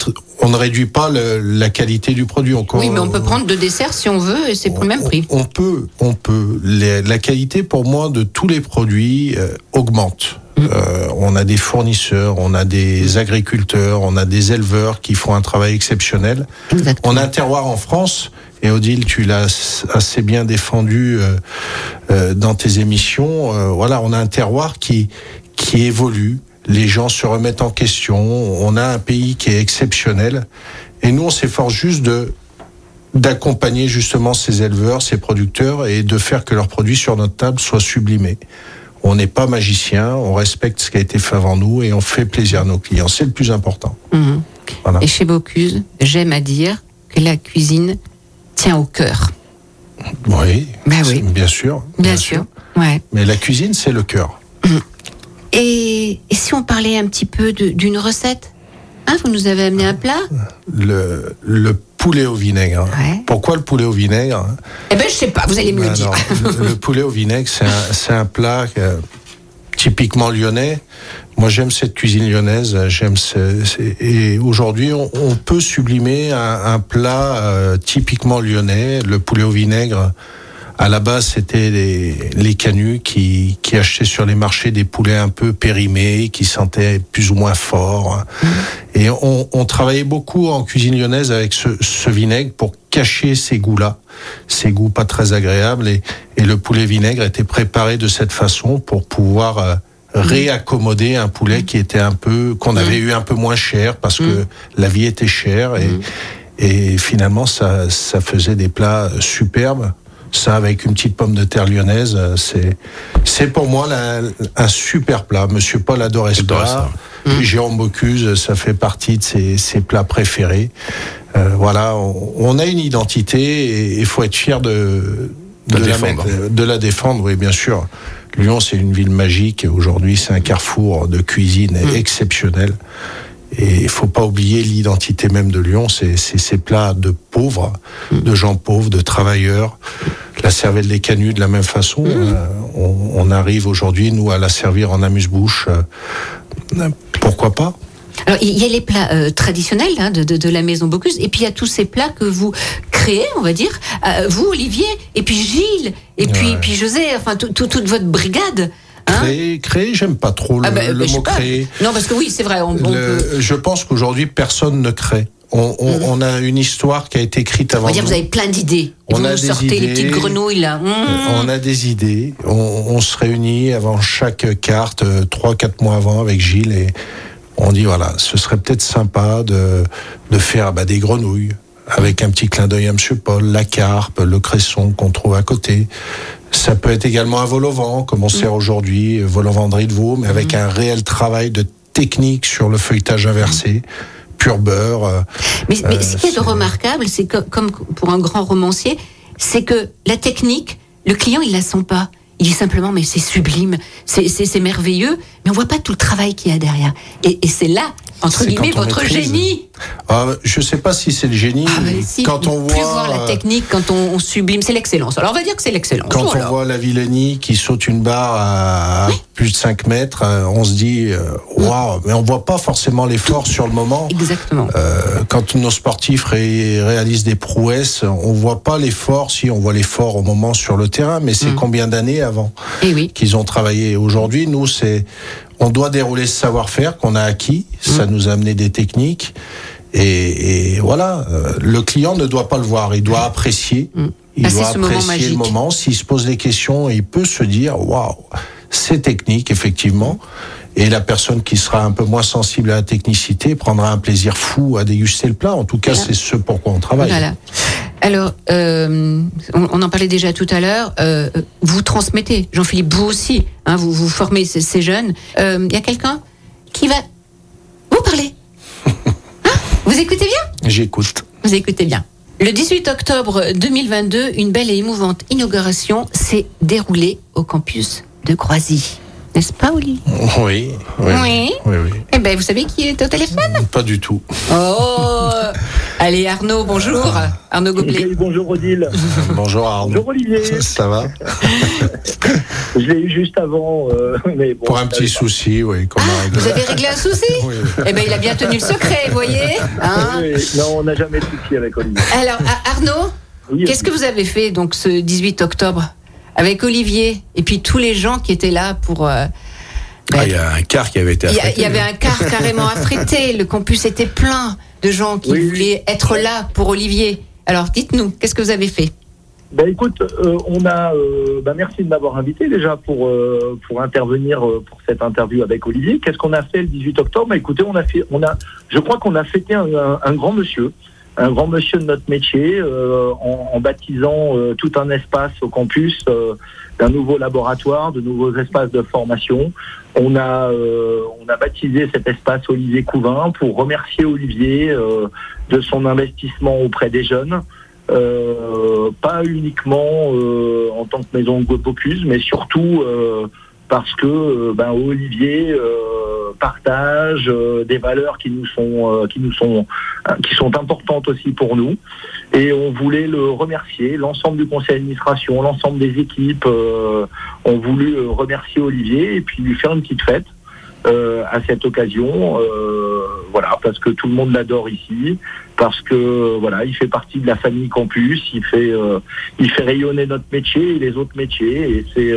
on ne réduit pas le- la qualité du produit encore. Oui, mais on peut prendre deux desserts si on veut et c'est pour le même prix. On peut, on peut. Les- la qualité, pour moi, de tous les produits euh, augmente. Mm. Euh, on a des fournisseurs, on a des agriculteurs, on a des éleveurs qui font un travail exceptionnel. Exactement. On a un terroir en France, et Odile, tu l'as assez bien défendu euh, euh, dans tes émissions. Euh, voilà, on a un terroir qui qui évolue. Les gens se remettent en question. On a un pays qui est exceptionnel, et nous, on s'efforce juste de d'accompagner justement ces éleveurs, ces producteurs, et de faire que leurs produits sur notre table soient sublimés. On n'est pas magicien, on respecte ce qui a été fait avant nous et on fait plaisir à nos clients. C'est le plus important. Mhm. Voilà. Et chez Bocuse, j'aime à dire que la cuisine tient au cœur. Oui, Bah oui. bien sûr. Bien, sûr. Ouais. Mais la cuisine, c'est le cœur. Et, et si on parlait un petit peu d'une recette Hein, Vous nous avez amené un plat Le, le poulet au vinaigre. Ouais. Pourquoi le poulet au vinaigre? Eh ben, je sais pas, vous allez me le Ben dire. non, le, le poulet au vinaigre, c'est un, plat euh, typiquement lyonnais. Moi, j'aime cette cuisine lyonnaise. J'aime et aujourd'hui, on, on peut sublimer un, un plat euh, typiquement lyonnais. Le poulet au vinaigre. À la base, c'était les, les canuts qui, qui achetaient sur les marchés des poulets un peu périmés, qui sentaient plus ou moins fort. Et on, on travaillait beaucoup en cuisine lyonnaise avec ce, ce vinaigre pour cacher ces goûts-là, ces goûts pas très agréables. Et, et le poulet vinaigre était préparé de cette façon pour pouvoir euh, réaccommoder un poulet qui était un peu qu'on avait eu un peu moins cher parce que la vie était chère et, et finalement ça, ça faisait des plats superbes. Ça avec une petite pomme de terre lyonnaise, euh, c'est c'est pour moi la- un super plat. Monsieur Paul adorait ce plat. ça. Et Jérôme Bocuse, ça fait partie de ses, ses plats préférés. Euh, voilà, on, on a une identité et il faut être fier de, De la défendre. mettre- de la défendre, oui, bien sûr. Lyon, c'est une ville magique. et Aujourd'hui, c'est un carrefour de cuisine exceptionnel. Et il faut pas oublier l'identité même de Lyon. C'est ces plats de pauvres, de gens pauvres, de travailleurs. La cervelle des canuts de la même façon. Euh, on, on arrive aujourd'hui, nous, à la servir en amuse-bouche. Euh, pourquoi pas? Alors, il y a les plats euh, traditionnels hein, de, de, de la maison Bocuse, et puis il y a tous ces plats que vous créez, on va dire, vous, Olivier, et puis Gilles, et puis, Ouais. puis José, enfin, tout- tout- toute votre brigade. Hein Créer, créer, j'aime pas trop le, Ah le ben, je sais mot créer. Non, parce que oui, c'est vrai, on, on peut- Le- je pense qu'aujourd'hui, personne ne crée. On, on- on a une histoire qui a été écrite on avant va dire, nous. vous avez plein d'idées. On vous a nous des sortez les idées. petites grenouilles, là. Mmh. On a des idées. On, on se réunit avant chaque carte, euh, trois, quatre mois avant, avec Gilles, et on dit voilà, ce serait peut-être sympa de, de faire bah, des grenouilles avec un petit clin d'œil à Monsieur Paul, la carpe, le cresson qu'on trouve à côté. Ça peut être également un vol au vent, comme on sert aujourd'hui, euh, vol au vent de riz de veau, mais avec un réel travail de technique sur le feuilletage inversé, pur beurre. euh, Mais, Euh, ce qui est de c'est- remarquable, c'est que, comme pour un grand romancier, c'est que la technique, le client, il la sent pas. Il dit simplement, mais c'est sublime, c'est- merveilleux, mais on voit pas tout le travail qu'il y a derrière. Et, et c'est là, entre guillemets, votre maîtrise. génie. Ah, je sais pas si c'est le génie. Ah, mais si, quand on plus voit voir la euh, technique, quand on, on sublime, c'est l'excellence. Alors on va dire que c'est l'excellence. Quand on voit la Villenie qui saute une barre à plus de 5 mètres, euh, on se dit euh, waouh, mais on voit pas forcément l'effort sur le moment. Exactement. Euh, quand nos sportifs ré- réalisent des prouesses, on voit pas l'effort, si on voit l'effort au moment sur le terrain, mais c'est combien d'années avant Et oui. qu'ils ont travaillé. Aujourd'hui, nous, c'est on doit dérouler ce savoir-faire qu'on a acquis. Ça nous a amené des techniques. Et, et voilà, euh, le client ne doit pas le voir, il doit apprécier. Il Passer doit moment apprécier le moment. S'il se pose des questions, il peut se dire waouh, c'est technique effectivement. Et la personne qui sera un peu moins sensible à la technicité prendra un plaisir fou à déguster le plat. En tout cas, Voilà. c'est ce pourquoi on travaille. Voilà. Alors, euh, on, on en parlait déjà tout à l'heure. euh, vous transmettez, Jean-Philippe, vous aussi. hein, vous vous formez ces, ces jeunes. Il y a quelqu'un qui va vous parler. Hein vous écoutez bien? J'écoute. Vous écoutez bien. Le 18 octobre 2022, une belle et émouvante inauguration s'est déroulée au campus de Croisy. N'est-ce pas, Oli? Oui. Oui. Oui. oui, oui. Eh ben, vous savez qui est au téléphone? Pas du tout. Oh Allez, Arnaud, bonjour. Arnaud Goblet. Bonjour Odile. Bonjour Arnaud. Bonjour Olivier. Ça va? Je l'ai eu juste avant, euh, mais bon. Pour un petit souci, oui. qu'on a réglé. Vous avez réglé un souci? Oui. Eh ben, il a bien tenu le secret, vous voyez hein? Oui, non, on n'a jamais de souci avec Olivier. Alors, Ar- Arnaud, Oui, qu'est-ce que vous avez fait donc ce 18 octobre? Avec Olivier et puis tous les gens qui étaient là pour. euh, ben, Ah, Il y a un quart qui avait été affrété. il y avait un quart carrément affrété. Le campus était plein de gens qui Oui, voulaient être là pour Olivier. Alors, dites-nous, qu'est-ce que vous avez fait? Ben écoute, euh, on a. euh, ben merci de m'avoir invité déjà pour euh, pour intervenir euh, pour cette interview avec Olivier. Qu'est-ce qu'on a fait le 18 octobre? Ben écoutez, on a fait, on a, je crois qu'on a fêté un, un- un grand monsieur, un grand monsieur de notre métier, euh, en, en baptisant euh, tout un espace au campus euh, d'un nouveau laboratoire, de nouveaux espaces de formation. On a euh, on a baptisé cet espace Olivier Couvin pour remercier Olivier euh, de son investissement auprès des jeunes. Euh, pas uniquement en tant que maison Bocuse, mais surtout parce que euh, ben, Olivier euh, partage euh, des valeurs qui nous sont qui nous sont qui sont importantes aussi pour nous. Et on voulait le remercier l'ensemble du conseil d'administration l'ensemble des équipes ont voulu remercier Olivier et puis lui faire une petite fête euh, à cette occasion euh, voilà parce que tout le monde l'adore ici parce que voilà, il fait partie de la famille campus, il fait euh, il fait rayonner notre métier et les autres métiers et c'est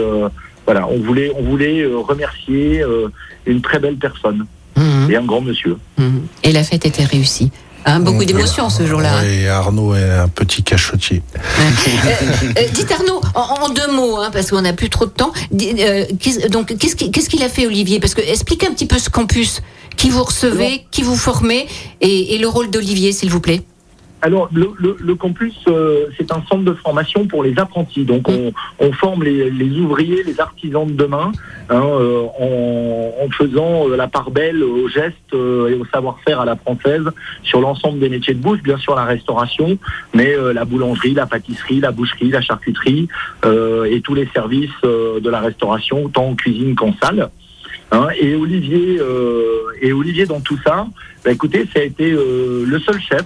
voilà, on voulait on voulait euh, remercier euh, une très belle personne Mhm. et un grand monsieur. Mhm. Et la fête était réussie. Hein, beaucoup d'émotions ce jour-là. hein. Oui, Arnaud est un petit cachotier. Euh, dites Arnaud, en, en deux mots, hein, parce qu'on n'a plus trop de temps. Euh, donc, qu'est-ce qu'il qu'est-ce qu'il a fait, Olivier? Parce que expliquez un petit peu ce campus, qui vous recevez, qui vous formez, et, et le rôle d'Olivier, s'il vous plaît. Alors, le, le, le campus, euh, c'est un centre de formation pour les apprentis. Donc, on, on forme les, les ouvriers, les artisans de demain, hein, euh, en, en faisant euh, la part belle aux gestes euh, et au savoir-faire à la française sur l'ensemble des métiers de bouche, bien sûr la restauration, mais euh, la boulangerie, la pâtisserie, la boucherie, la charcuterie euh, et tous les services euh, de la restauration, autant en cuisine qu'en salle. Hein, et Olivier, euh, et Olivier dans tout ça, bah, écoutez, ça a été euh, le seul chef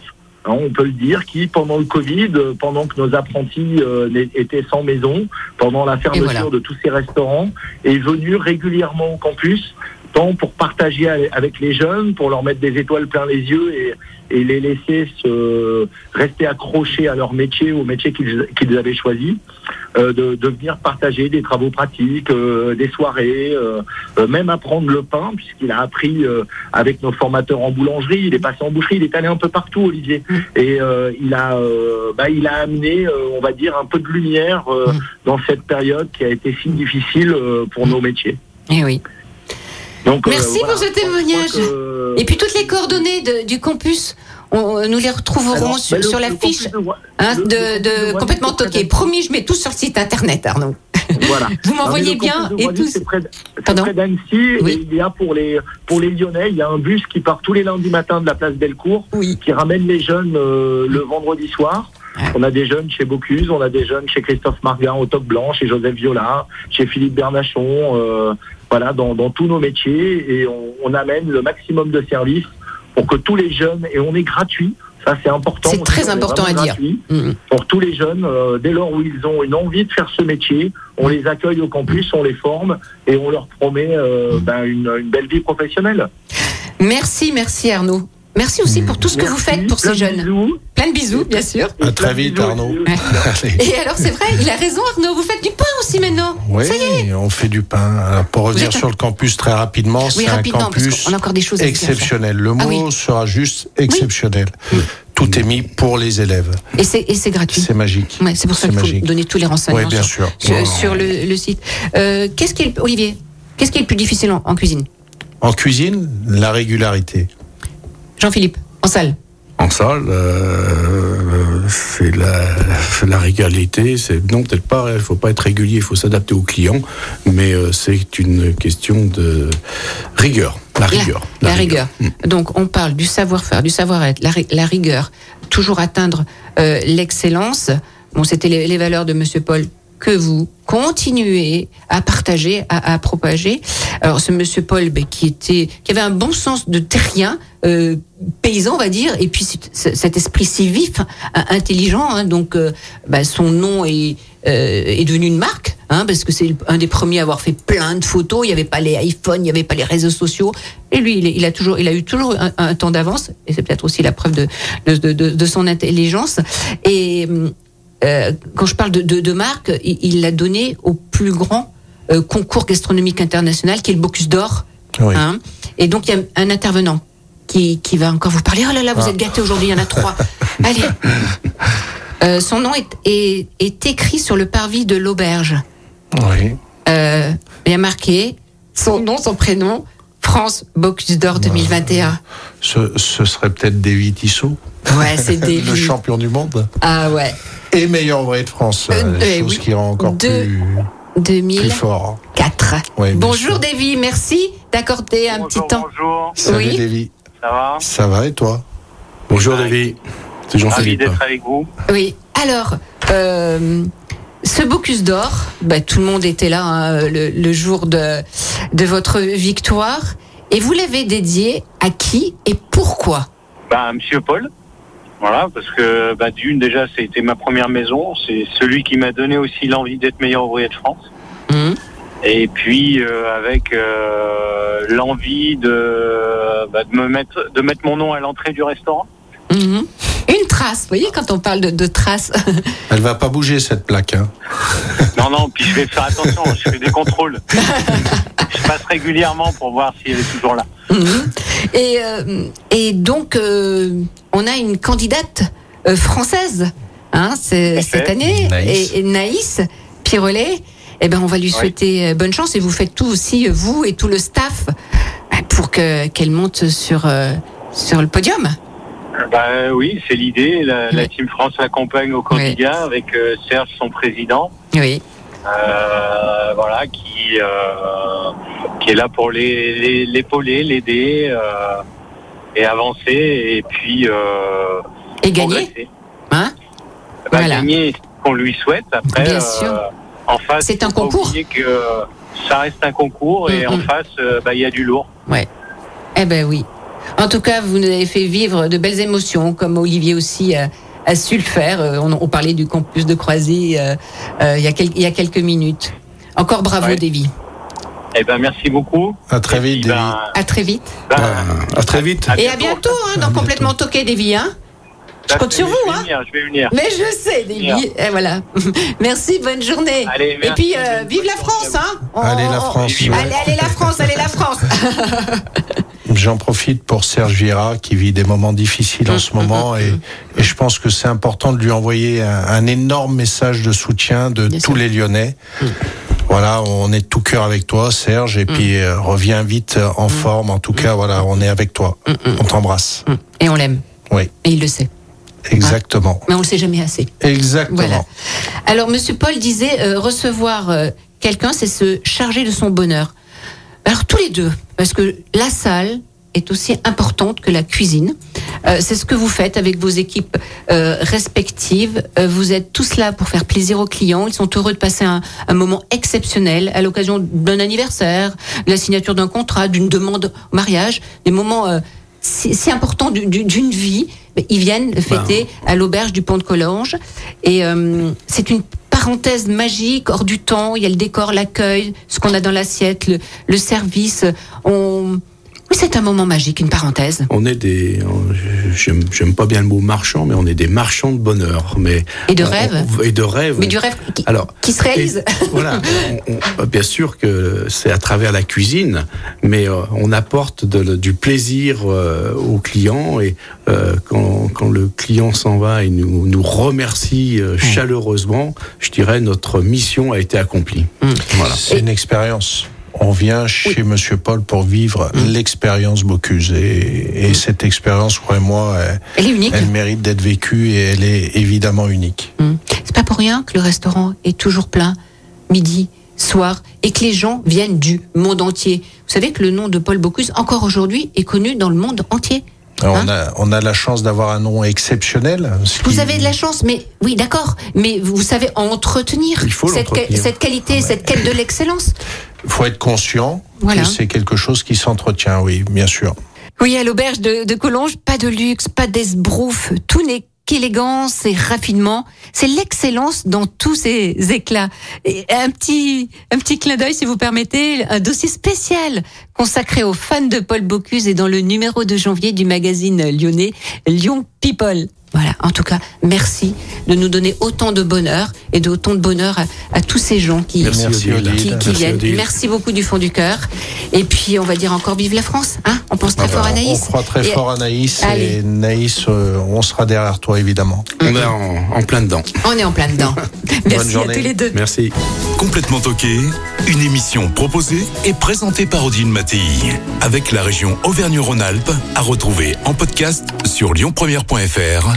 on peut le dire, qui pendant le Covid, euh, pendant que nos apprentis euh, étaient sans maison, pendant la fermeture voilà. de tous ces restaurants, est venu régulièrement au campus, tant pour partager avec les jeunes, pour leur mettre des étoiles plein les yeux et, et les laisser se rester accrochés à leur métier, au métier qu'ils avaient choisi, euh, de, de venir partager des travaux pratiques, euh, des soirées, euh, même apprendre le pain, puisqu'il a appris avec nos formateurs en boulangerie, il est passé en boucherie, il est allé un peu partout, Olivier, et il a, bah, il a amené, on va dire, un peu de lumière euh, dans cette période qui a été si difficile pour nos métiers. Eh oui. Donc, euh, Merci voilà, pour ce témoignage. que- Et puis toutes les coordonnées de- du campus, on- nous les retrouverons Alors, sur, le- sur la fiche de hein, le- de, de complètement toqué. Promis, je mets tout sur le site internet, Arnaud. Voilà. Vous m'envoyez bien et tous. C'est près d'Annecy. Oui. Et il y a pour les, pour les Lyonnais, il y a un bus qui part tous les lundis matins de la place Bellecour, Oui. qui ramène les jeunes euh, le vendredi soir. On a des jeunes chez Bocuse, on a des jeunes chez Christophe Marguin au Top Blanc, chez Joseph Viola, chez Philippe Bernachon, euh, voilà, dans, dans tous nos métiers. Et on, on amène le maximum de services pour que tous les jeunes, et on est gratuit, ça c'est important. C'est très important à dire. gratuit Mm. pour tous les jeunes, euh, dès lors où ils ont une envie de faire ce métier, on les accueille au campus, on les forme et on leur promet euh, ben, une, une belle vie professionnelle. Merci, merci Arnaud. Merci aussi pour tout ce que vous faites pour ces jeunes. bisous. Plein de bisous, bien sûr. À très vite, bisous Arnaud. Et alors, c'est vrai, il a raison, Arnaud. Vous faites du pain aussi maintenant. Oui, Ça y est. on fait du pain. Alors, pour revenir sur le campus très rapidement, Oui, c'est un campus qu'on a encore des choses à dire. exceptionnel. Le mot Ah oui. sera juste exceptionnel. Tout est mis pour les élèves. Et c'est et c'est gratuit. C'est magique. Ouais, c'est pour ça qu'il faut donner tous les renseignements bien sur, sûr. sur, Ouais. sur le, le site. Euh, qu'est-ce qui est, Olivier, qu'est-ce qui est le plus difficile en, en cuisine? En cuisine, la régularité. Jean-Philippe, en salle. En salle, euh, c'est la, la régalité. C'est non, peut-être pas. Il faut pas être régulier. Il faut s'adapter aux clients. Mais euh, c'est une question de rigueur. La rigueur. La, rigueur. Donc, on parle du savoir-faire, du savoir-être, la rigueur, toujours atteindre euh, l'excellence. Bon, c'était les, les valeurs de Monsieur Paul que vous continuez à partager, à, à propager. Alors, ce Monsieur Paul, ben, qui était, qui avait un bon sens de terrien, euh, paysan, on va dire, et puis cet- esprit si vif, hein, intelligent. hein, donc, euh, ben, son nom est, euh, est devenu une marque, hein, parce que c'est un des premiers à avoir fait plein de photos. Il n'y avait pas les iPhones, il n'y avait pas les réseaux sociaux. Et lui, il, a toujours, il a eu toujours un, temps d'avance, et c'est peut-être aussi la preuve de, de, de, de son intelligence. Et euh, quand je parle de, de, de marque, il l'a donné au plus grand euh, concours gastronomique international, qui est le Bocuse d'Or. Oui. Hein. Et donc, il y a un intervenant qui, qui va encore vous parler. Oh là là, vous Ah. êtes gâtés aujourd'hui, il y en a trois. Allez. Euh, son nom est, est, est écrit sur le parvis de l'auberge. Oui. Il y a marqué son nom, son prénom, France Bocuse d'Or 2021. Ce, ce serait peut-être Davy Tissot, Ouais, c'est des. le champion du monde Ah ouais. Et meilleur ouvrier de France. Euh, euh, eh chose oui. qui rend encore plus, plus 2004. fort. Oui, bien bonjour. Davy, merci d'accorder un petit temps. Bonjour, Salut Oui. Davy. ça va Ça va et toi Bonjour David. C'est Ravi Jean-Philippe. d'être avec vous. Oui. Alors, euh, ce Bocuse d'Or, bah, tout le monde était là hein, le, le jour de, de votre victoire. Et vous l'avez dédié à qui et pourquoi? Bah, Monsieur Paul. Voilà, parce que bah, d'une déjà, c'était ma première maison. C'est celui qui m'a donné aussi l'envie d'être meilleur ouvrier de France. Hum, Et puis euh, avec euh, l'envie de, bah, de me mettre, de mettre mon nom à l'entrée du restaurant. mhm. Une trace, vous voyez, quand on parle de, de trace. Elle va pas bouger cette plaque. Hein. Non, non, puis je vais faire attention, je fais des contrôles. Je passe régulièrement pour voir si elle est toujours là. Mhm. et, euh, et donc, euh, on a une candidate euh, française hein, cette année, Naïs. Et, et Naïs Pirolet. Eh ben, on va lui souhaiter bonne chance et vous faites tout aussi, vous et tout le staff, pour que qu'elle monte sur euh, sur le podium. Bah oui, c'est l'idée. La, la Oui. Team France l'accompagne au candidat avec euh, Serge, son président. Oui. Euh, voilà, qui euh, qui est là pour les les- l'épauler, l'aider et avancer et puis Et gagner, hein Bah, Voilà. Gagner ce qu'on lui souhaite. Après, Bien sûr. en face, C'est un concours. que ça reste un concours et Mm, en mm. face, bah, il y a du lourd. Eh ben oui. En tout cas, vous nous avez fait vivre de belles émotions, comme Olivier aussi a, a su le faire. Euh, On, on parlait du campus de Croisy euh, euh, il, y a quel- il y a quelques minutes. Encore bravo, Ouais. Davy. Eh ben, merci beaucoup. À très vite, Davy. ben, À très vite. ben, À, à très vite. à Et à bientôt. bientôt hein, dans Complètement Toqué, Davy. Hein je compte sur je vous. vais Hein venir, je vais venir. Mais je sais, Davy. Et voilà. Merci, bonne journée. Allez, Et puis, euh, vive la France. Hein On- Allez, la France. allez, la France, allez, la France. J'en profite pour Serge Vieira qui vit des moments difficiles en ce moment et, et je pense que c'est important de lui envoyer un, un énorme message de soutien de Bien tous sûr. les Lyonnais. Voilà, on est de tout cœur avec toi, Serge, et puis euh, reviens vite euh, en forme. En tout cas, voilà, on est avec toi. On t'embrasse. Et on l'aime. Oui, Et il le sait. exactement. Mais on le sait jamais assez. Exactement. Voilà. Alors, Monsieur Paul disait euh, recevoir euh, quelqu'un, c'est se charger de son bonheur. Alors tous les deux, parce que la salle est aussi importante que la cuisine. Euh, c'est ce que vous faites avec vos équipes euh, respectives. Euh, vous êtes tous là pour faire plaisir aux clients. Ils sont heureux de passer un, un moment exceptionnel à l'occasion d'un anniversaire, de la signature d'un contrat, d'une demande au mariage, des moments si, si importants du- du- d'une vie. Ils viennent fêter à l'auberge du Pont de Collange. Et c'est une parenthèse magique, hors du temps. Il y a le décor, l'accueil, ce qu'on a dans l'assiette, le, service. Oui, c'est un moment magique, une parenthèse. On est des, on- j'aime pas bien le mot marchand, mais on est des marchands de bonheur, mais Et de on- rêve. on- et de rêve. Mais du rêve qui, Alors, qui se réalise. Et voilà, on- on- bien sûr que c'est à travers la cuisine, mais euh, on apporte de- du plaisir euh, aux clients et euh, quand, quand le client s'en va et nous, nous remercie euh, chaleureusement, je dirais notre mission a été accomplie. Voilà. C'est une expérience. On vient chez Monsieur Paul pour vivre l'expérience Bocuse. Et, et cette expérience, croyez-moi, elle, Elle est unique. elle mérite d'être vécue et elle est évidemment unique. Hum. C'est pas pour rien que le restaurant est toujours plein, midi, soir, et que les gens viennent du monde entier. Vous savez que le nom de Paul Bocuse, encore aujourd'hui, est connu dans le monde entier. Hein on, a, on a la chance d'avoir un nom exceptionnel. ce Vous qui- avez de la chance, mais oui, d'accord, mais vous savez entretenir Il faut cette, qualité, cette quête de l'excellence. Il faut être conscient Voilà. que c'est quelque chose qui s'entretient, oui, bien sûr. Oui, à l'auberge de, de Collonges, pas de luxe, pas d'esbrouf, tout n'est qu'élégance et raffinement. C'est l'excellence dans tous ses éclats. Et un petit, un petit clin d'œil, si vous permettez, un dossier spécial consacré aux fans de Paul Bocuse et dans le numéro de janvier du magazine lyonnais Lyon People. Voilà, en tout cas, merci de nous donner autant de bonheur et d'autant de bonheur à, à tous ces gens qui, Merci, Merci, Odile. Odile. qui, qui Merci, viennent. Odile. Merci beaucoup du fond du cœur. Et puis, on va dire encore vive la France. Hein on pense très Ah fort bah, à Naïs. On croit très Et- fort à Naïs. Allez. Et Naïs, euh, on sera derrière toi, évidemment. On est en, en plein dedans. On est en plein dedans. Merci à journée. tous les deux. Merci. Complètement toqué, une émission proposée et présentée par Odile Mattei, avec la région Auvergne-Rhône-Alpes, à retrouver en podcast sur lyonpremière.fr